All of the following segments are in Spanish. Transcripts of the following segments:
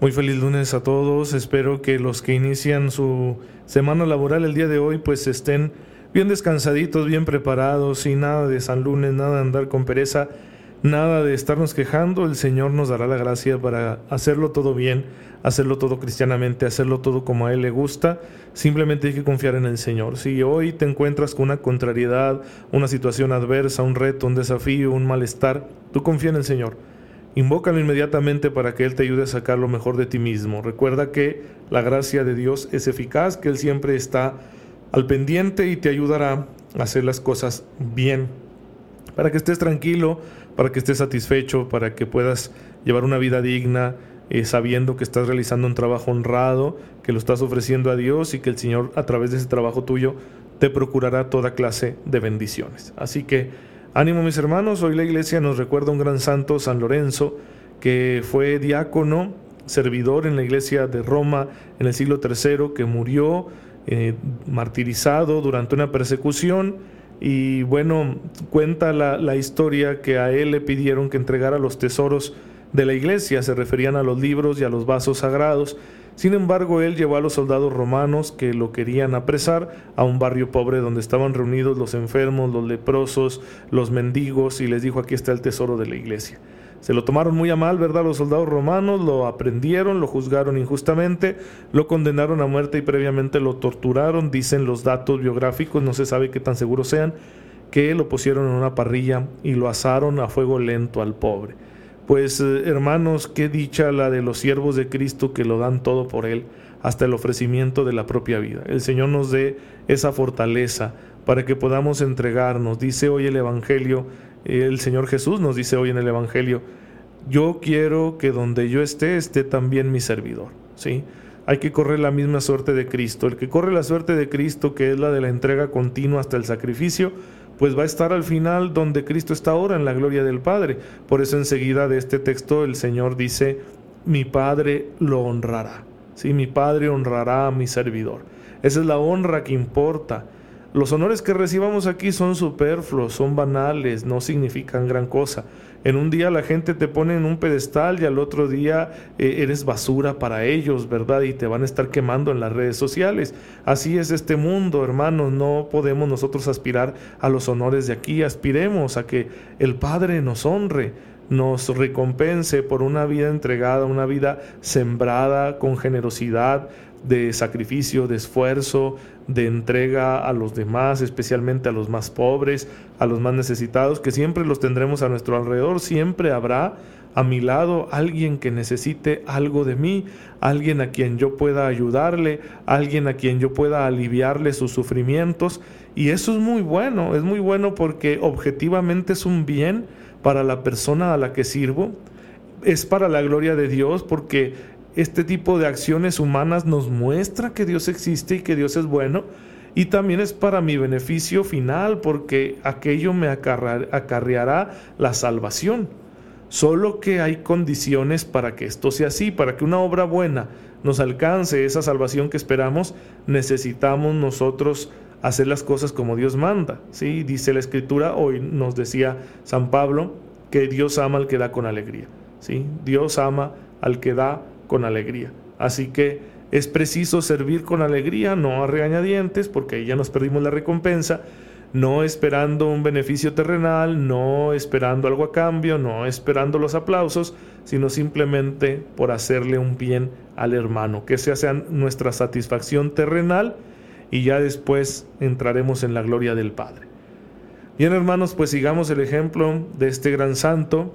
Muy feliz lunes a todos. Espero que los que inician su semana laboral el día de hoy pues estén bien descansaditos, bien preparados y nada de San Lunes, nada de andar con pereza, nada de estarnos quejando. El Señor nos dará la gracia para hacerlo todo bien, hacerlo todo cristianamente, hacerlo todo como a Él le gusta. Simplemente hay que confiar en el Señor. Si hoy te encuentras con una contrariedad, una situación adversa, un reto, un desafío, un malestar, tú confía en el Señor Invócalo inmediatamente para que Él te ayude a sacar lo mejor de ti mismo. Recuerda que la gracia de Dios es eficaz, que Él siempre está al pendiente y te ayudará a hacer las cosas bien. Para que estés tranquilo, para que estés satisfecho, para que puedas llevar una vida digna, eh, sabiendo que estás realizando un trabajo honrado, que lo estás ofreciendo a Dios y que el Señor a través de ese trabajo tuyo te procurará toda clase de bendiciones. Así que Ánimo mis hermanos, hoy la iglesia nos recuerda un gran santo, San Lorenzo, que fue diácono, servidor en la iglesia de Roma en el siglo III, que murió eh, martirizado durante una persecución. Y bueno, cuenta la historia que a él le pidieron que entregara los tesoros de la iglesia, se referían a los libros y a los vasos sagrados. Sin embargo, él llevó a los soldados romanos que lo querían apresar a un barrio pobre donde estaban reunidos los enfermos, los leprosos, los mendigos y les dijo aquí está el tesoro de la iglesia. Se lo tomaron muy a mal, ¿verdad? Los soldados romanos lo aprendieron, lo juzgaron injustamente, lo condenaron a muerte y previamente lo torturaron, dicen los datos biográficos, no se sabe qué tan seguros sean, que lo pusieron en una parrilla y lo asaron a fuego lento al pobre. Pues eh, hermanos, qué dicha la de los siervos de Cristo que lo dan todo por Él, hasta el ofrecimiento de la propia vida. El Señor nos dé esa fortaleza para que podamos entregarnos. Dice hoy el Evangelio, el Señor Jesús nos dice hoy en el Evangelio, yo quiero que donde yo esté esté también mi servidor. ¿sí? Hay que correr la misma suerte de Cristo. El que corre la suerte de Cristo, que es la de la entrega continua hasta el sacrificio, pues va a estar al final donde Cristo está ahora, en la gloria del Padre. Por eso enseguida de este texto el Señor dice, mi Padre lo honrará. Sí, mi Padre honrará a mi servidor. Esa es la honra que importa. Los honores que recibamos aquí son superfluos, son banales, no significan gran cosa. En un día la gente te pone en un pedestal y al otro día eh, eres basura para ellos, ¿verdad? Y te van a estar quemando en las redes sociales. Así es este mundo, hermanos. No podemos nosotros aspirar a los honores de aquí. Aspiremos a que el Padre nos honre nos recompense por una vida entregada, una vida sembrada con generosidad, de sacrificio, de esfuerzo, de entrega a los demás, especialmente a los más pobres, a los más necesitados, que siempre los tendremos a nuestro alrededor, siempre habrá a mi lado alguien que necesite algo de mí, alguien a quien yo pueda ayudarle, alguien a quien yo pueda aliviarle sus sufrimientos. Y eso es muy bueno, es muy bueno porque objetivamente es un bien para la persona a la que sirvo, es para la gloria de Dios porque este tipo de acciones humanas nos muestra que Dios existe y que Dios es bueno. Y también es para mi beneficio final, porque aquello me acarreará la salvación. Solo que hay condiciones para que esto sea así, para que una obra buena nos alcance esa salvación que esperamos, necesitamos nosotros hacer las cosas como Dios manda. ¿sí? Dice la Escritura, hoy nos decía San Pablo, que Dios ama al que da con alegría. ¿sí? Dios ama al que da con alegría. Así que es preciso servir con alegría, no a regañadientes, porque ahí ya nos perdimos la recompensa, no esperando un beneficio terrenal, no esperando algo a cambio, no esperando los aplausos, sino simplemente por hacerle un bien al hermano, que esa sea nuestra satisfacción terrenal y ya después entraremos en la gloria del Padre. Bien hermanos, pues sigamos el ejemplo de este gran santo,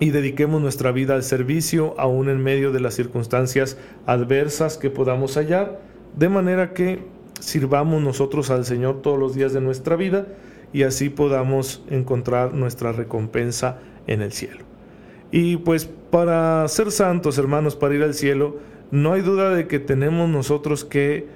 y dediquemos nuestra vida al servicio, aún en medio de las circunstancias adversas que podamos hallar, de manera que sirvamos nosotros al Señor todos los días de nuestra vida y así podamos encontrar nuestra recompensa en el cielo. Y pues para ser santos, hermanos, para ir al cielo, no hay duda de que tenemos nosotros que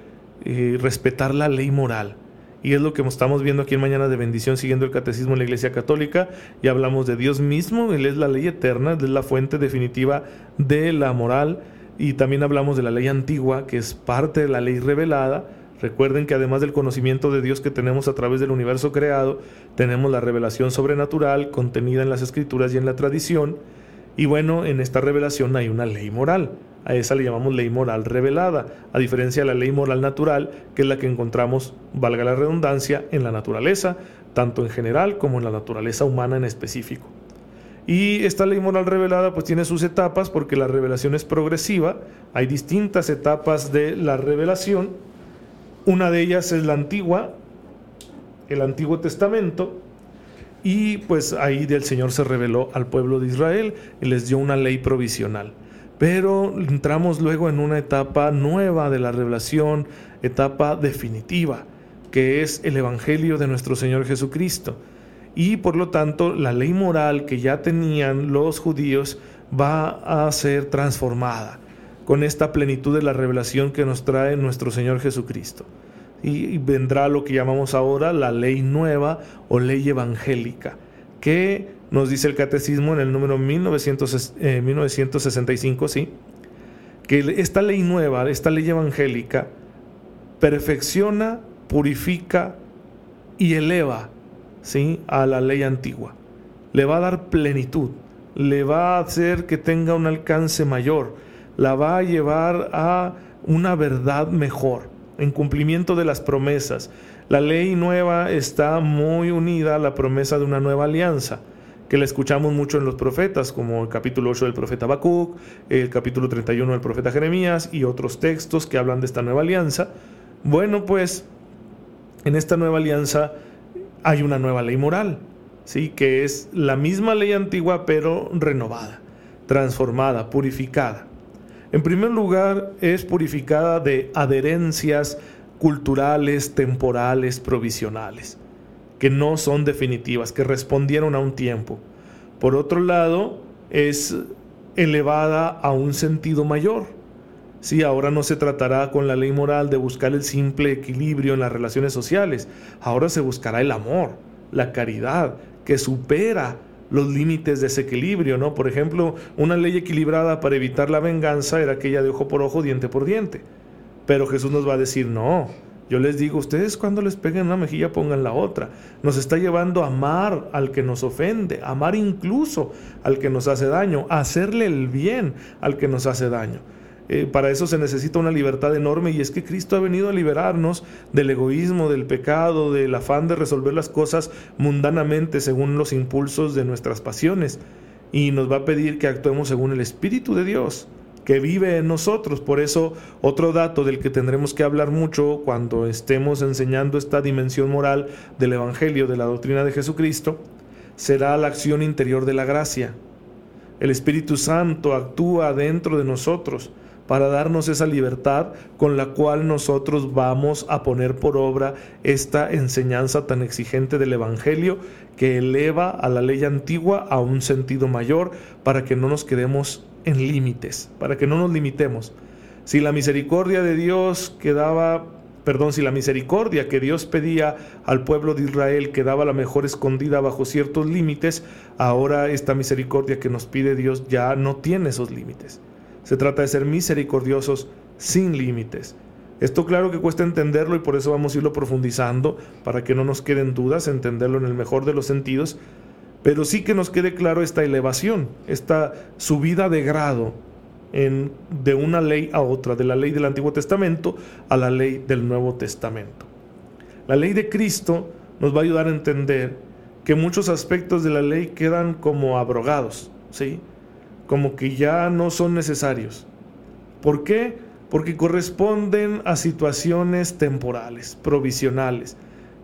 eh, respetar la ley moral. Y es lo que estamos viendo aquí en Mañana de Bendición, siguiendo el Catecismo en la Iglesia Católica. Y hablamos de Dios mismo, Él es la ley eterna, Él es la fuente definitiva de la moral. Y también hablamos de la ley antigua, que es parte de la ley revelada. Recuerden que además del conocimiento de Dios que tenemos a través del universo creado, tenemos la revelación sobrenatural contenida en las escrituras y en la tradición. Y bueno, en esta revelación hay una ley moral. A esa le llamamos ley moral revelada, a diferencia de la ley moral natural, que es la que encontramos, valga la redundancia, en la naturaleza, tanto en general como en la naturaleza humana en específico. Y esta ley moral revelada pues tiene sus etapas porque la revelación es progresiva, hay distintas etapas de la revelación. Una de ellas es la antigua, el Antiguo Testamento, y pues ahí del Señor se reveló al pueblo de Israel y les dio una ley provisional. Pero entramos luego en una etapa nueva de la revelación, etapa definitiva, que es el Evangelio de nuestro Señor Jesucristo. Y por lo tanto, la ley moral que ya tenían los judíos va a ser transformada con esta plenitud de la revelación que nos trae nuestro Señor Jesucristo. Y vendrá lo que llamamos ahora la ley nueva o ley evangélica, que nos dice el catecismo en el número 1965, eh, ¿sí? que esta ley nueva, esta ley evangélica, perfecciona, purifica y eleva ¿sí? a la ley antigua. Le va a dar plenitud, le va a hacer que tenga un alcance mayor, la va a llevar a una verdad mejor, en cumplimiento de las promesas. La ley nueva está muy unida a la promesa de una nueva alianza que la escuchamos mucho en los profetas, como el capítulo 8 del profeta Habacuc, el capítulo 31 del profeta Jeremías y otros textos que hablan de esta nueva alianza. Bueno, pues en esta nueva alianza hay una nueva ley moral, ¿sí? que es la misma ley antigua pero renovada, transformada, purificada. En primer lugar, es purificada de adherencias culturales, temporales, provisionales que no son definitivas, que respondieron a un tiempo. Por otro lado, es elevada a un sentido mayor. Sí, ahora no se tratará con la ley moral de buscar el simple equilibrio en las relaciones sociales, ahora se buscará el amor, la caridad, que supera los límites de ese equilibrio, ¿no? Por ejemplo, una ley equilibrada para evitar la venganza era aquella de ojo por ojo, diente por diente. Pero Jesús nos va a decir, no, yo les digo, ustedes cuando les peguen una mejilla pongan la otra. Nos está llevando a amar al que nos ofende, amar incluso al que nos hace daño, hacerle el bien al que nos hace daño. Eh, para eso se necesita una libertad enorme y es que Cristo ha venido a liberarnos del egoísmo, del pecado, del afán de resolver las cosas mundanamente según los impulsos de nuestras pasiones y nos va a pedir que actuemos según el Espíritu de Dios que vive en nosotros. Por eso, otro dato del que tendremos que hablar mucho cuando estemos enseñando esta dimensión moral del Evangelio, de la doctrina de Jesucristo, será la acción interior de la gracia. El Espíritu Santo actúa dentro de nosotros para darnos esa libertad con la cual nosotros vamos a poner por obra esta enseñanza tan exigente del Evangelio que eleva a la ley antigua a un sentido mayor para que no nos quedemos en límites, para que no nos limitemos. Si la misericordia de Dios quedaba, perdón, si la misericordia que Dios pedía al pueblo de Israel quedaba la mejor escondida bajo ciertos límites, ahora esta misericordia que nos pide Dios ya no tiene esos límites. Se trata de ser misericordiosos sin límites. Esto claro que cuesta entenderlo y por eso vamos a irlo profundizando para que no nos queden dudas, entenderlo en el mejor de los sentidos, pero sí que nos quede claro esta elevación, esta subida de grado de una ley a otra, de la ley del Antiguo Testamento a la ley del Nuevo Testamento. La ley de Cristo nos va a ayudar a entender que muchos aspectos de la ley quedan como abrogados, ¿sí? Como que ya no son necesarios. ¿Por qué? Porque corresponden a situaciones temporales, provisionales,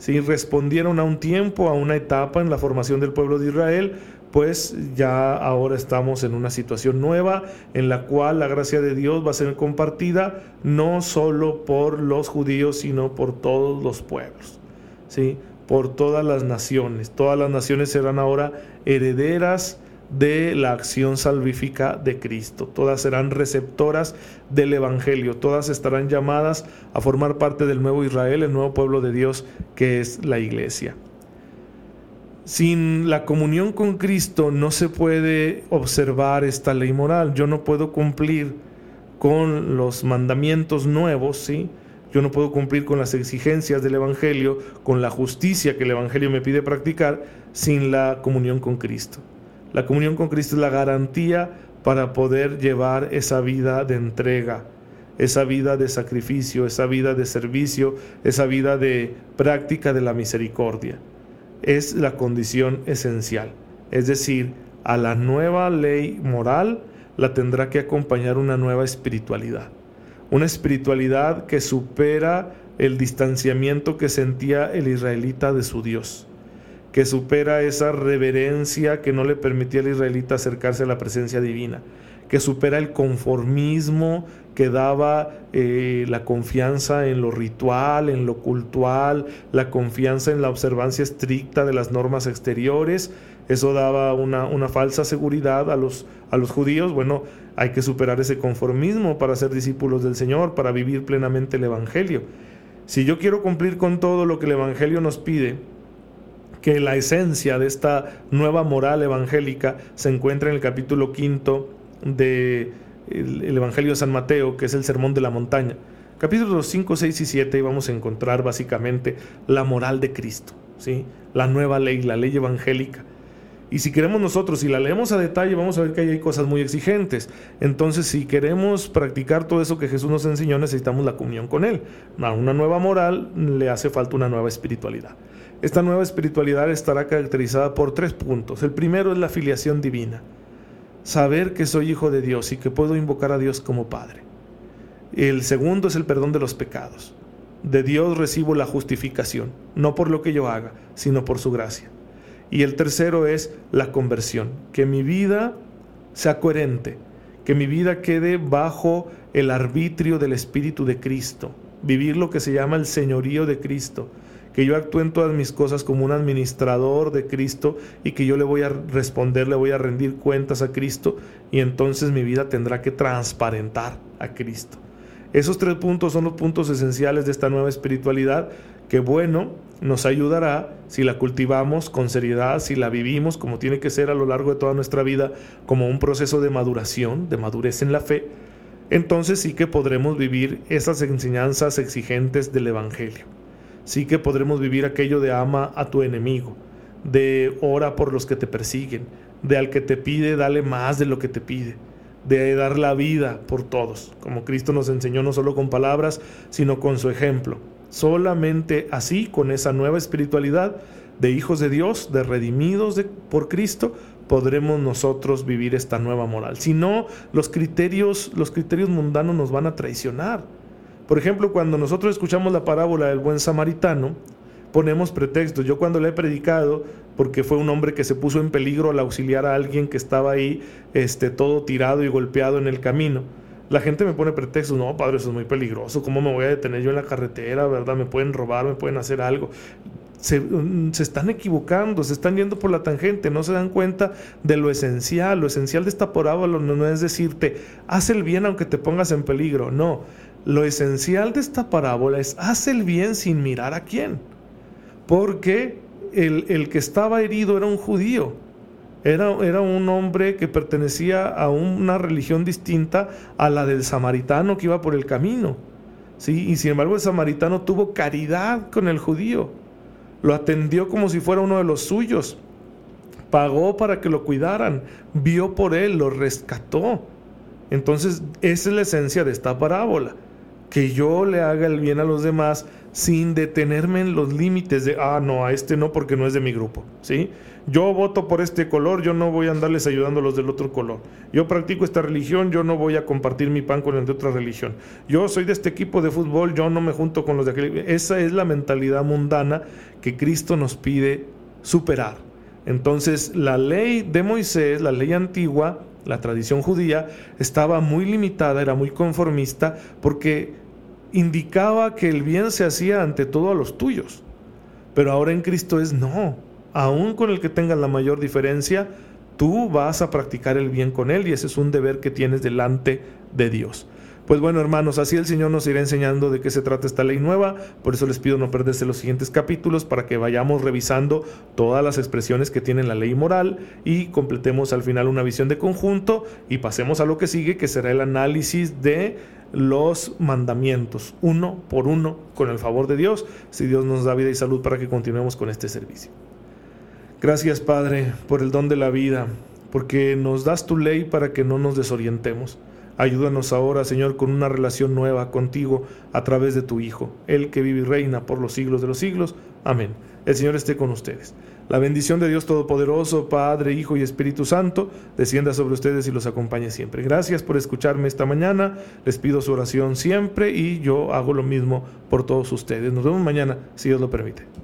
si respondieron a un tiempo, a una etapa en la formación del pueblo de Israel, pues ya ahora estamos en una situación nueva en la cual la gracia de Dios va a ser compartida no solo por los judíos, sino por todos los pueblos. ¿sí? por todas las naciones. Todas las naciones serán ahora herederas de la acción salvífica de Cristo. Todas serán receptoras del Evangelio. Todas estarán llamadas a formar parte del nuevo Israel, el nuevo pueblo de Dios que es la iglesia. Sin la comunión con Cristo no se puede observar esta ley moral. Yo no puedo cumplir con los mandamientos nuevos, ¿sí? Yo no puedo cumplir con las exigencias del Evangelio, con la justicia que el Evangelio me pide practicar, sin la comunión con Cristo. La comunión con Cristo es la garantía para poder llevar esa vida de entrega, esa vida de sacrificio, esa vida de servicio, esa vida de práctica de la misericordia. Es la condición esencial. Es decir, a la nueva ley moral la tendrá que acompañar una nueva espiritualidad. Una espiritualidad que supera el distanciamiento que sentía el israelita de su Dios que supera esa reverencia que no le permitía al israelita acercarse a la presencia divina, que supera el conformismo que daba eh, la confianza en lo ritual, en lo cultual, la confianza en la observancia estricta de las normas exteriores. Eso daba una, una falsa seguridad a los, a los judíos. Bueno, hay que superar ese conformismo para ser discípulos del Señor, para vivir plenamente el Evangelio. Si yo quiero cumplir con todo lo que el Evangelio nos pide, que la esencia de esta nueva moral evangélica se encuentra en el capítulo quinto del el Evangelio de San Mateo, que es el Sermón de la Montaña. Capítulos 5, 6 y 7 vamos a encontrar básicamente la moral de Cristo, ¿sí? la nueva ley, la ley evangélica. Y si queremos nosotros, si la leemos a detalle, vamos a ver que hay cosas muy exigentes. Entonces, si queremos practicar todo eso que Jesús nos enseñó, necesitamos la comunión con Él. A una nueva moral le hace falta una nueva espiritualidad. Esta nueva espiritualidad estará caracterizada por tres puntos. El primero es la filiación divina. Saber que soy hijo de Dios y que puedo invocar a Dios como Padre. El segundo es el perdón de los pecados. De Dios recibo la justificación, no por lo que yo haga, sino por su gracia. Y el tercero es la conversión, que mi vida sea coherente, que mi vida quede bajo el arbitrio del Espíritu de Cristo, vivir lo que se llama el señorío de Cristo, que yo actúe en todas mis cosas como un administrador de Cristo y que yo le voy a responder, le voy a rendir cuentas a Cristo y entonces mi vida tendrá que transparentar a Cristo. Esos tres puntos son los puntos esenciales de esta nueva espiritualidad que bueno, nos ayudará si la cultivamos con seriedad, si la vivimos como tiene que ser a lo largo de toda nuestra vida, como un proceso de maduración, de madurez en la fe, entonces sí que podremos vivir esas enseñanzas exigentes del Evangelio sí que podremos vivir aquello de ama a tu enemigo, de ora por los que te persiguen, de al que te pide, dale más de lo que te pide, de dar la vida por todos, como Cristo nos enseñó no solo con palabras, sino con su ejemplo. Solamente así, con esa nueva espiritualidad de hijos de Dios, de redimidos por Cristo, podremos nosotros vivir esta nueva moral. Si no, los criterios, los criterios mundanos nos van a traicionar. Por ejemplo, cuando nosotros escuchamos la parábola del buen samaritano, ponemos pretextos. Yo cuando le he predicado, porque fue un hombre que se puso en peligro al auxiliar a alguien que estaba ahí este, todo tirado y golpeado en el camino. La gente me pone pretextos, no, padre, eso es muy peligroso, ¿cómo me voy a detener yo en la carretera, verdad? Me pueden robar, me pueden hacer algo. Se, mm, se, están equivocando, se están yendo por la tangente, no se dan cuenta de lo esencial. Lo esencial de esta parábola no es decirte, haz el bien aunque te pongas en peligro, no. Lo esencial de esta parábola es, haz el bien sin mirar a quién. Porque el, que estaba herido era un judío. Era, era, un hombre que pertenecía a una religión distinta a la del samaritano que iba por el camino. ¿sí? Y sin embargo el samaritano tuvo caridad con el judío. Lo atendió como si fuera uno de los suyos. Pagó para que lo cuidaran. Vio por él, lo rescató. Entonces, esa es la esencia de esta parábola que yo le haga el bien a los demás sin detenerme en los límites de, ah, no, a este no porque no es de mi grupo, ¿sí? Yo voto por este color, yo no voy a andarles ayudando a los del otro color. Yo practico esta religión, yo no voy a compartir mi pan con el de otra religión. Yo soy de este equipo de fútbol, yo no me junto con los de aquel. Esa es la mentalidad mundana que Cristo nos pide superar. Entonces, la ley de Moisés, la ley antigua, la tradición judía, estaba muy limitada, era muy conformista, porque indicaba que el bien se hacía ante todo a los tuyos. Pero ahora en Cristo es no. Aún con el que tengas la mayor diferencia, tú vas a practicar el bien con él y ese es un deber que tienes delante de Dios. Pues bueno, hermanos, así el Señor nos irá enseñando de qué se trata esta ley nueva. Por eso les pido no perderse los siguientes capítulos para que vayamos revisando todas las expresiones que tiene la ley moral y completemos al final una visión de conjunto y pasemos a lo que sigue, que será el análisis de los mandamientos, uno por uno, con el favor de Dios, si Dios nos da vida y salud para que continuemos con este servicio. Gracias, Padre, por el don de la vida, porque nos das tu ley para que no nos desorientemos. Ayúdanos ahora, Señor, con una relación nueva contigo a través de tu Hijo, el que vive y reina por los siglos de los siglos. Amén. El Señor esté con ustedes. La bendición de Dios Todopoderoso, Padre, Hijo y Espíritu Santo, descienda sobre ustedes y los acompañe siempre. Gracias por escucharme esta mañana. Les pido su oración siempre y yo hago lo mismo por todos ustedes. Nos vemos mañana, si Dios lo permite.